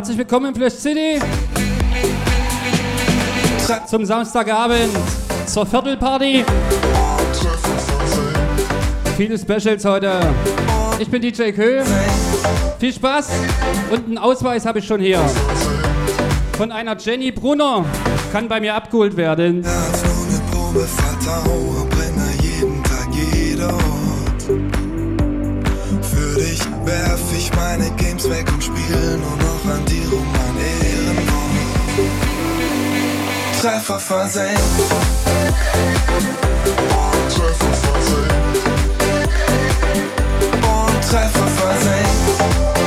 Herzlich willkommen in Flash City zum Samstagabend zur Viertelparty. Viele Specials heute. Ich bin DJ Kö. Viel Spaß und einen Ausweis habe ich schon hier. Von einer Jenny Brunner kann bei mir abgeholt werden. Herz ohne Probe, Treffer versehen. Und Treffer versehen. Und Treffer versehen.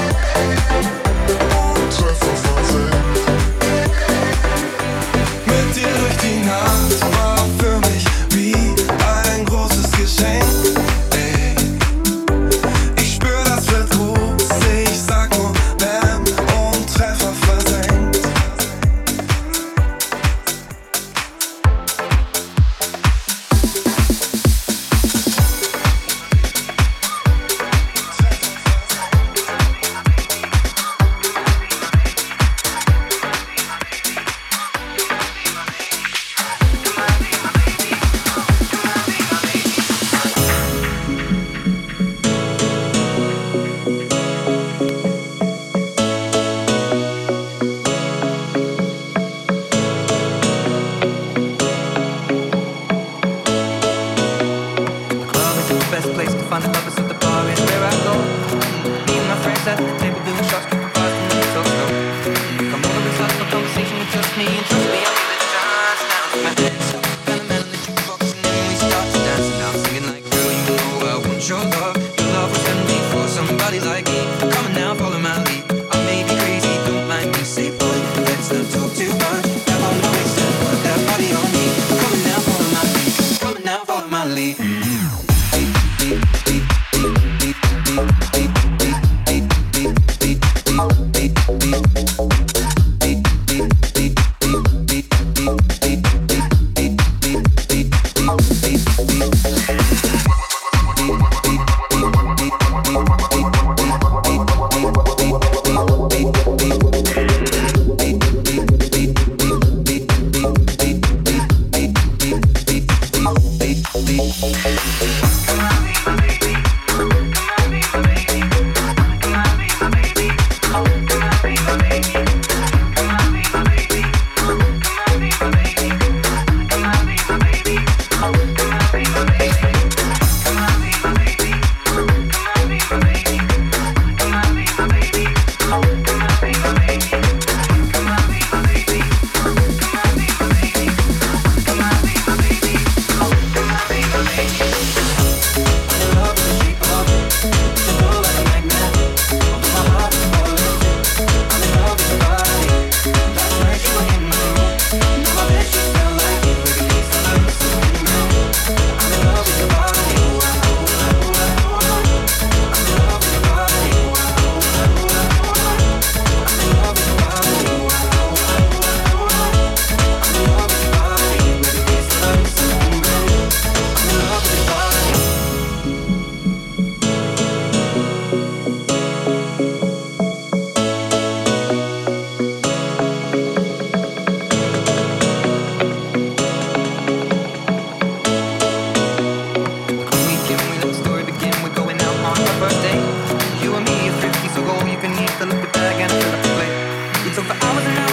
for hours and hours.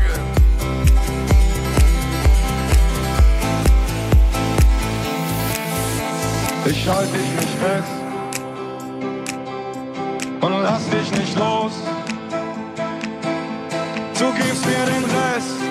Ich halte dich nicht fest und lass dich nicht los. Du gibst mir den Rest.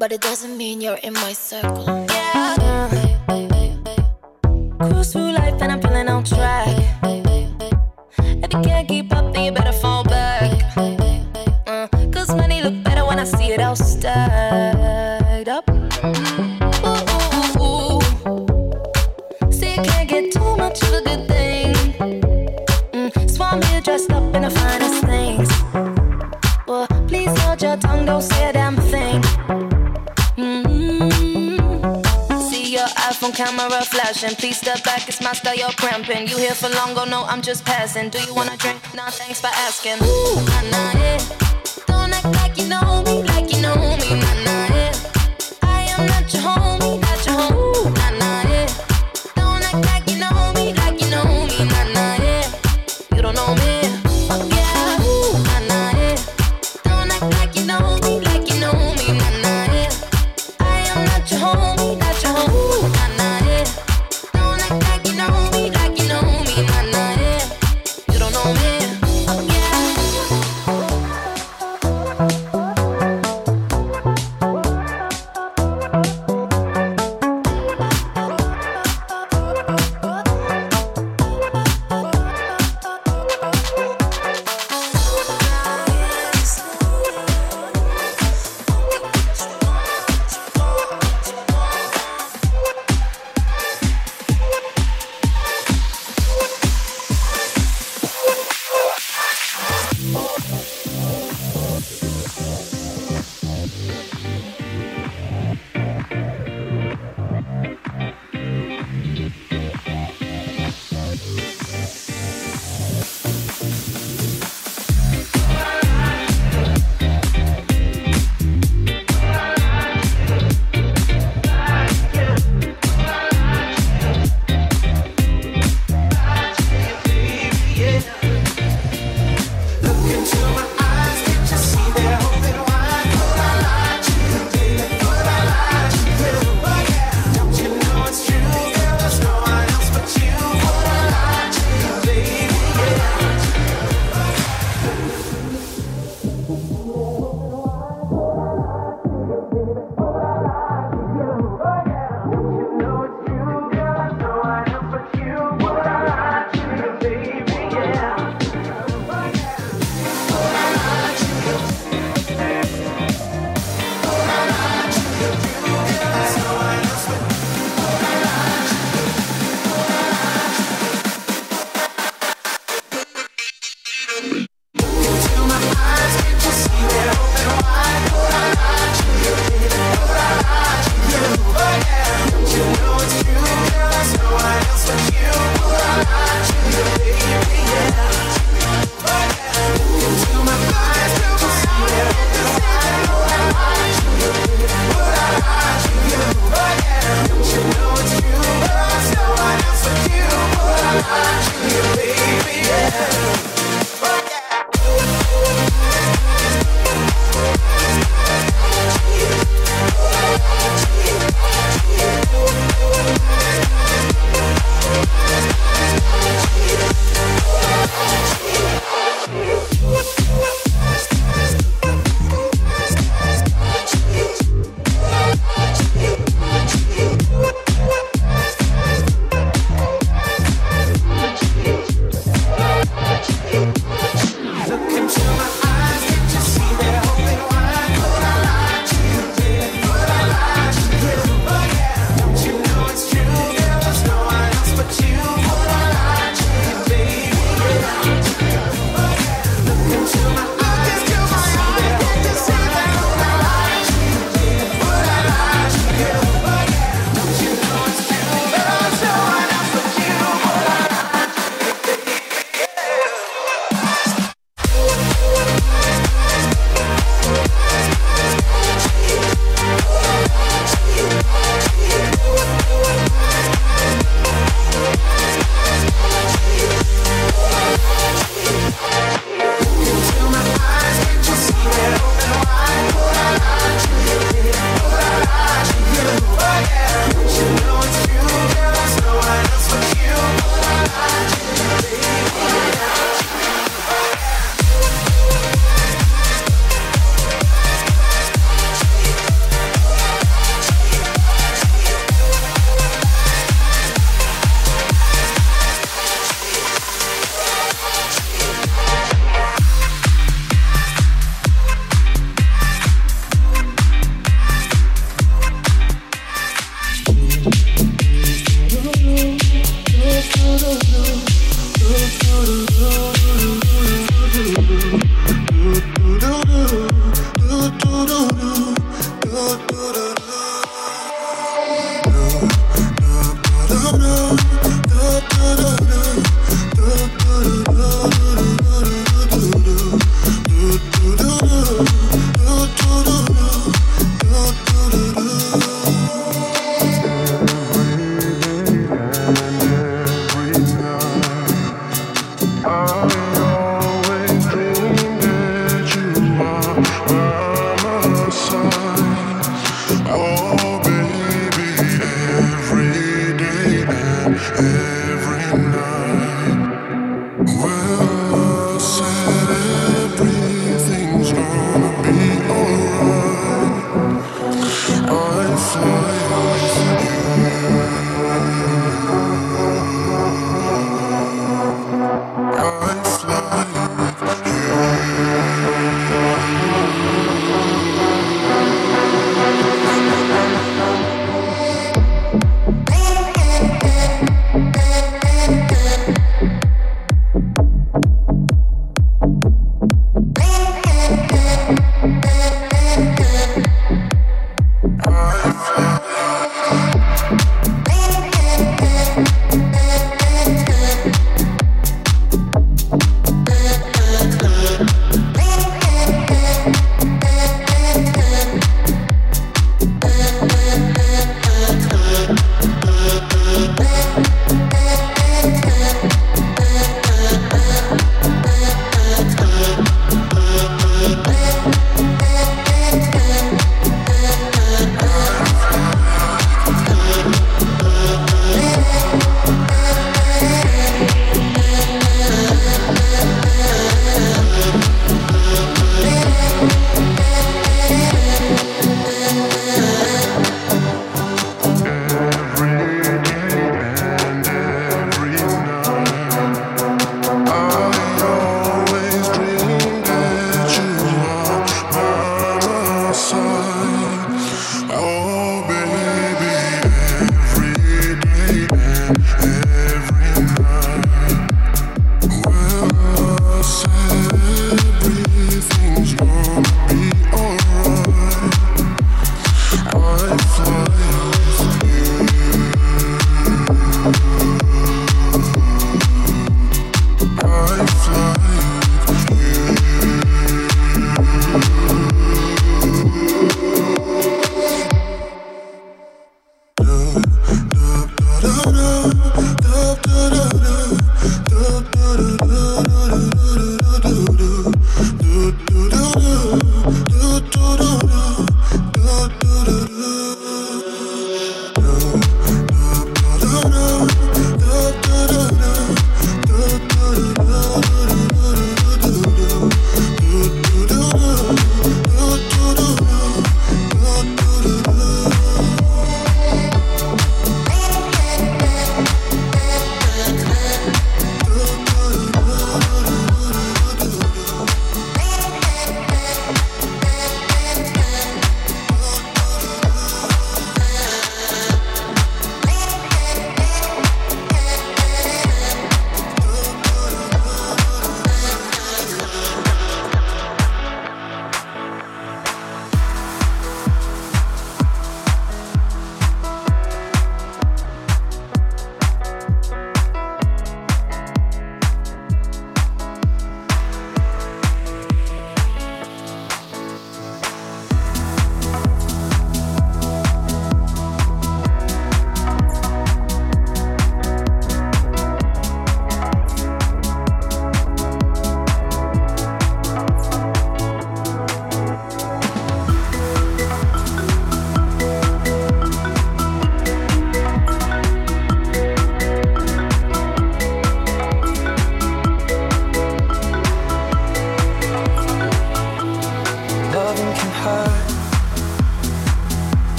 but it doesn't mean you're in my circle. no, I'm just passing. Do you wanna drink? Nah, thanks for asking. Ooh,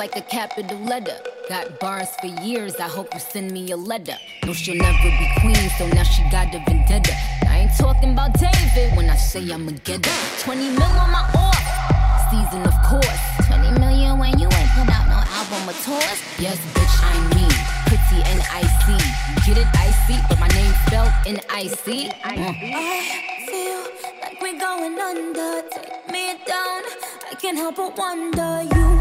like a capital letter. Got bars for years, I hope you send me a letter. No, she'll never be queen, so now she got a vendetta. I ain't talking about David when I say I'ma get her. 20 mil on my off season, of course. 20 million when you ain't put out no album or tours. Yes, bitch, I mean pretty and icy. Get it icy, but my name spelled mm. I feel like we're going under. Take me down, I can't help but wonder you.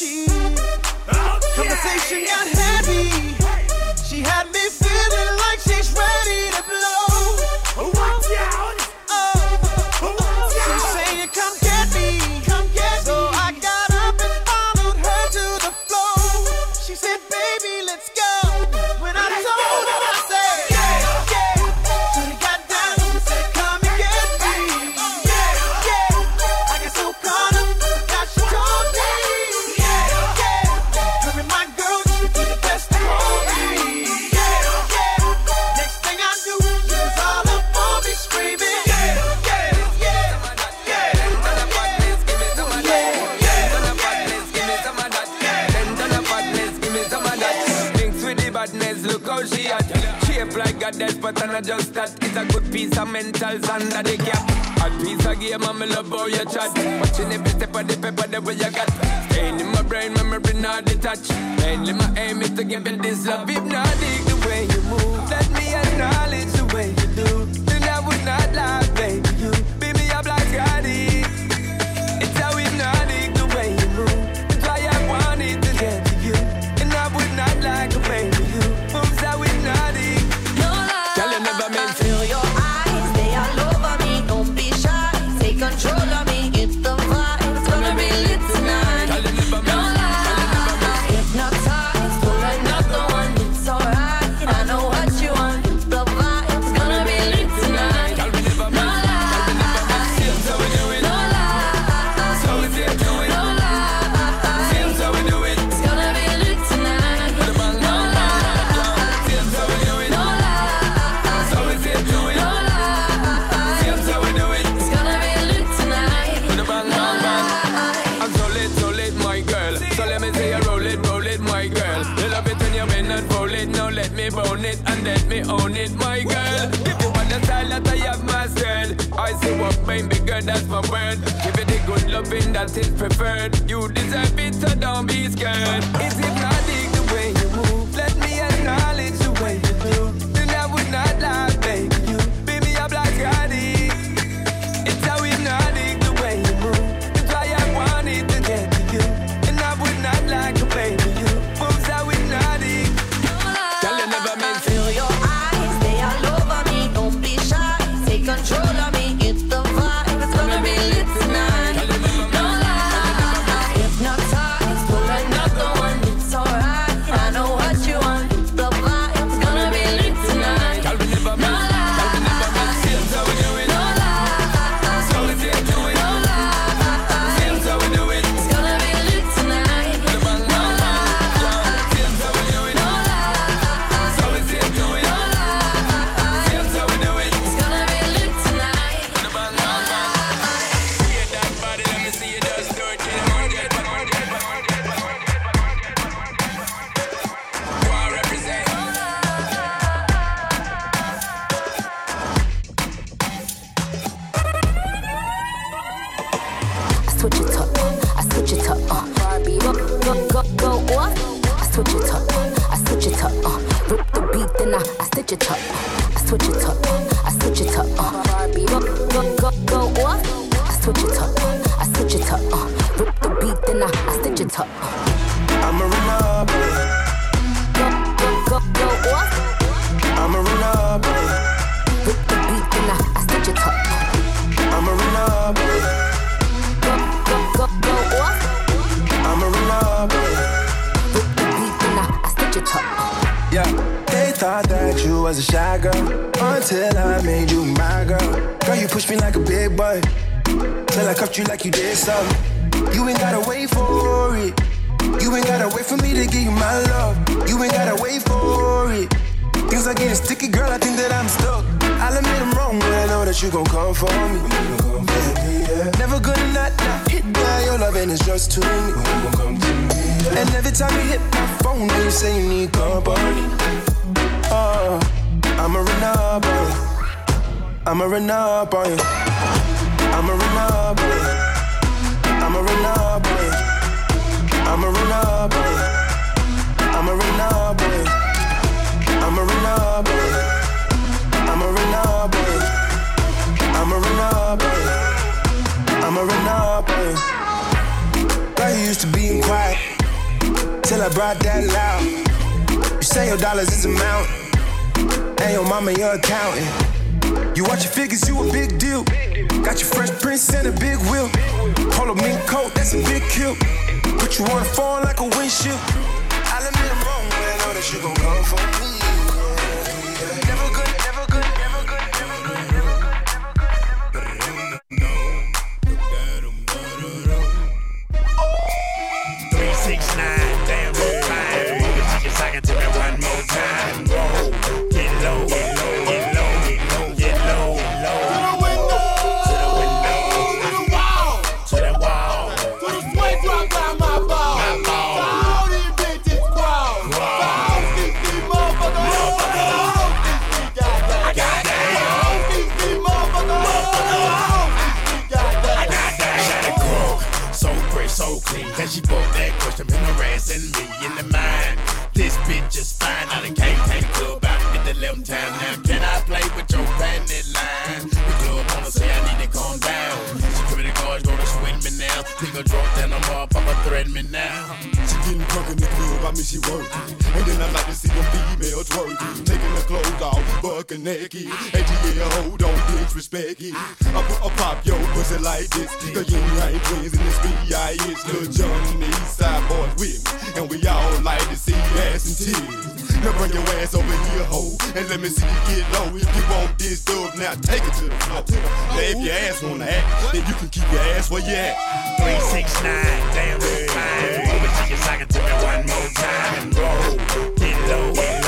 Conversation got heavy. suis ton enfant. I me she work. And then I like to see them females twerking, taking their clothes off, bucking naked. And yeah, hold on, disrespect it. I put a pop yo pussy like this. Cause you ain't twins in this B.I.H. Lil Jon and the East Side Boyz with me. And we all like to see ass and tears Now bring your ass over here, ho, and let me see you get low. If you want this stuff, now take it to the floor. Now if your ass wanna act, then you can keep your ass where you at. 369, damn, it. fine it to your socket, tell me one more time and roll. it low.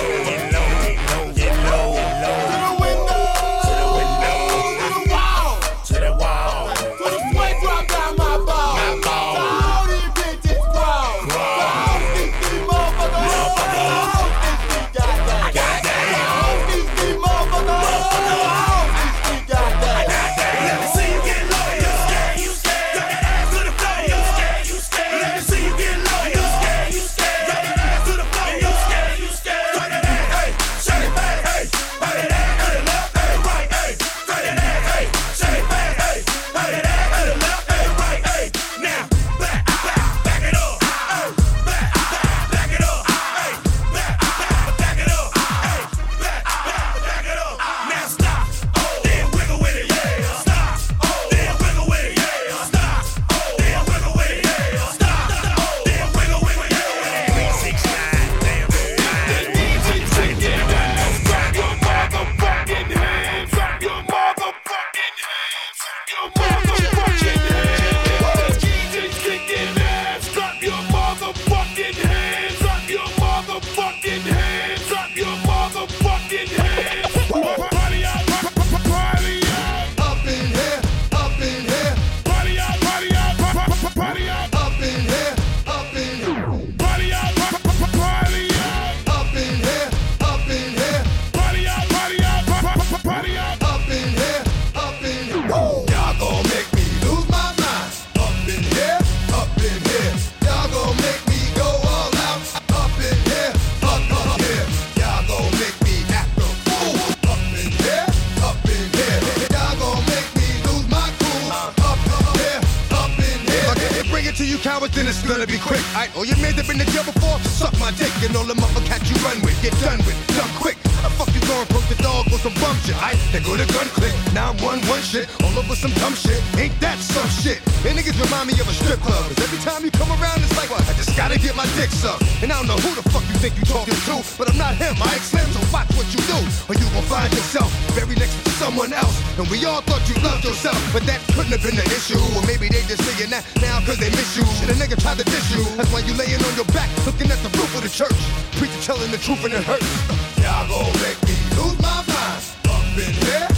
911 shit, all over some dumb shit. Ain't that some shit? And niggas remind me of a strip club. Cause every time you come around, it's like, I just gotta get my dick sucked. And I don't know who the fuck you think you talking to, but I'm not him. I explain so watch what you do. Or you gon' find yourself very next to someone else. And we all thought you loved yourself, but that couldn't have been the issue. Or maybe they just saying that now cause they miss you. Shit, a nigga tried to diss you. That's why you laying on your back, looking at the roof of the church. Preacher telling the truth and it hurts. Y'all gon' make me lose my mind. Up in.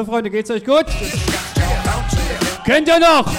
So, Freunde, geht's euch gut? Kennt ihr noch?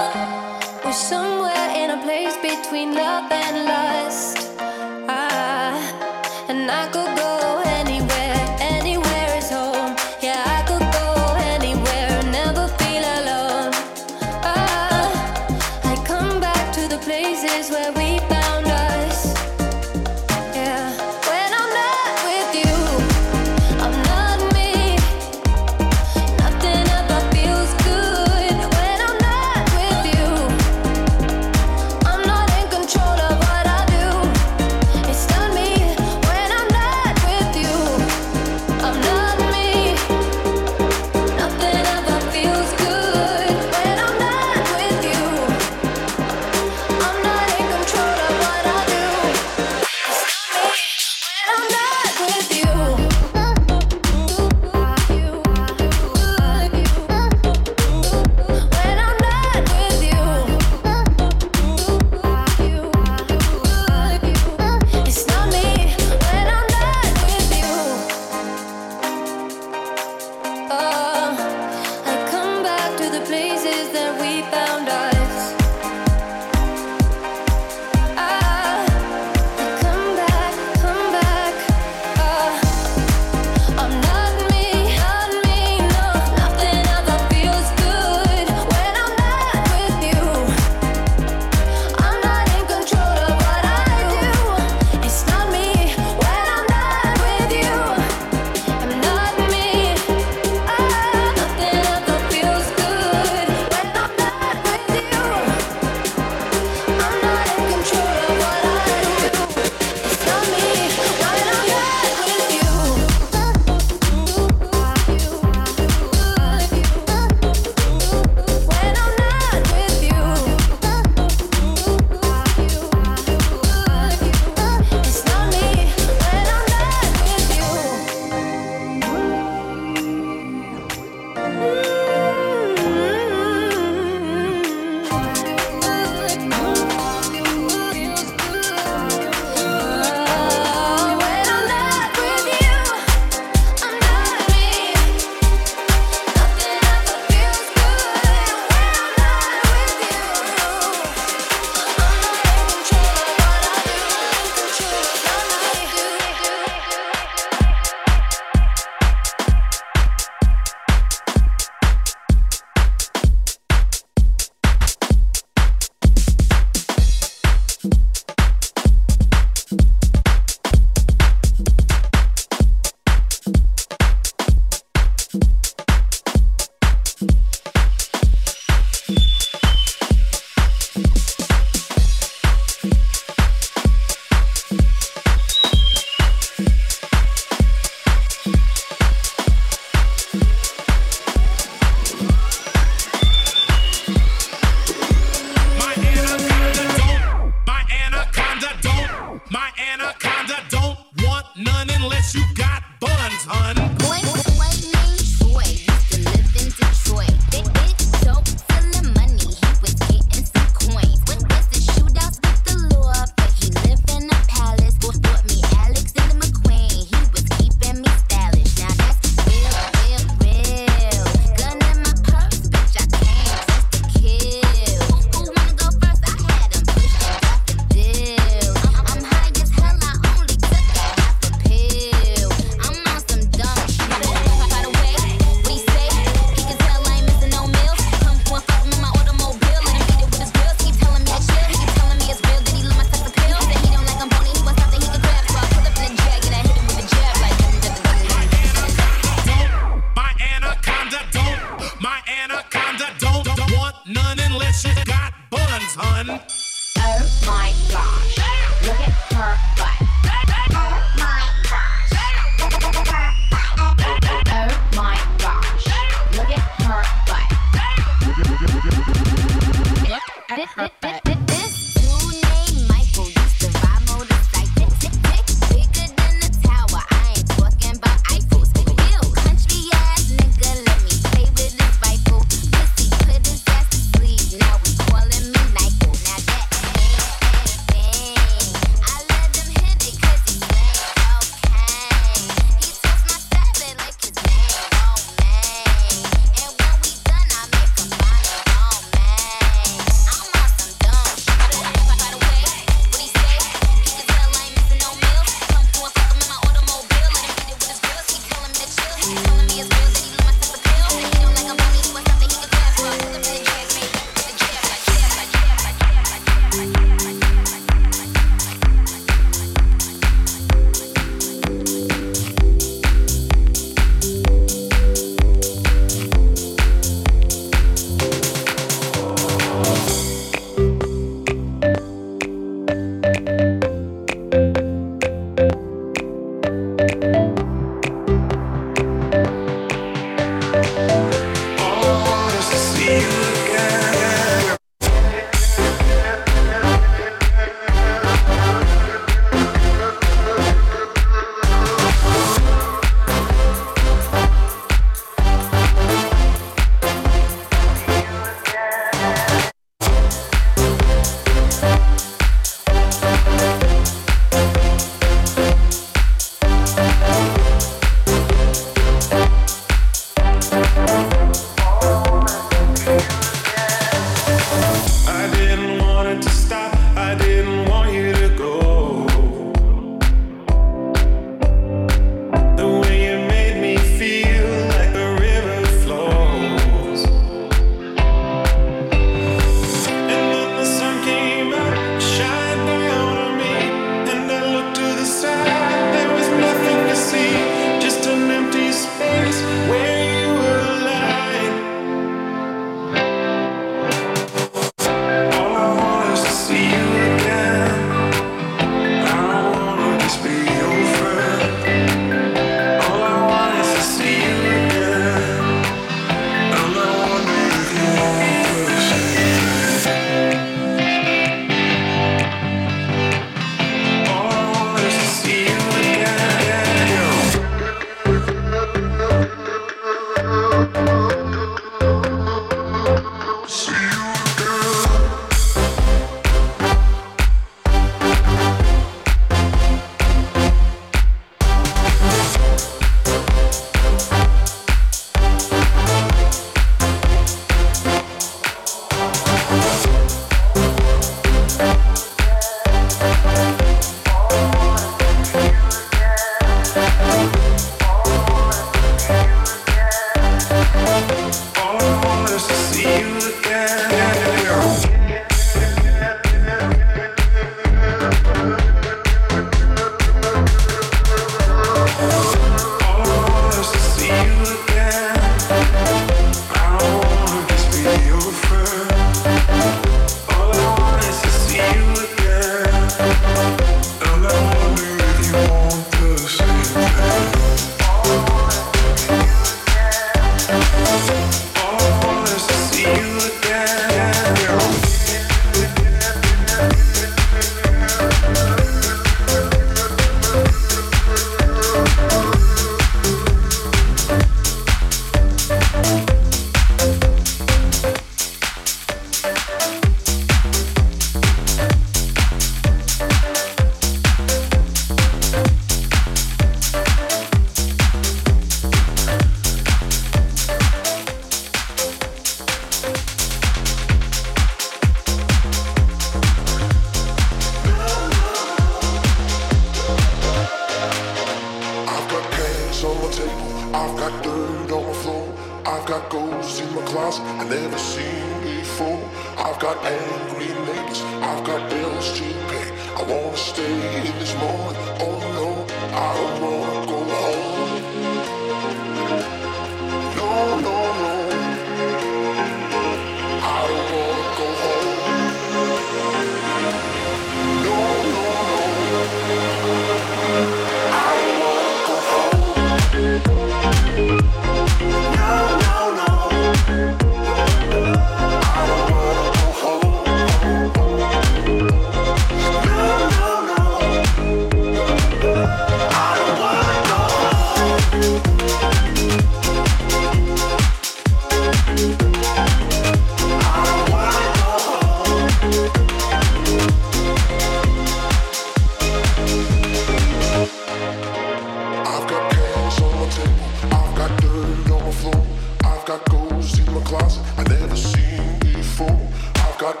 Closet I never seen before. I've got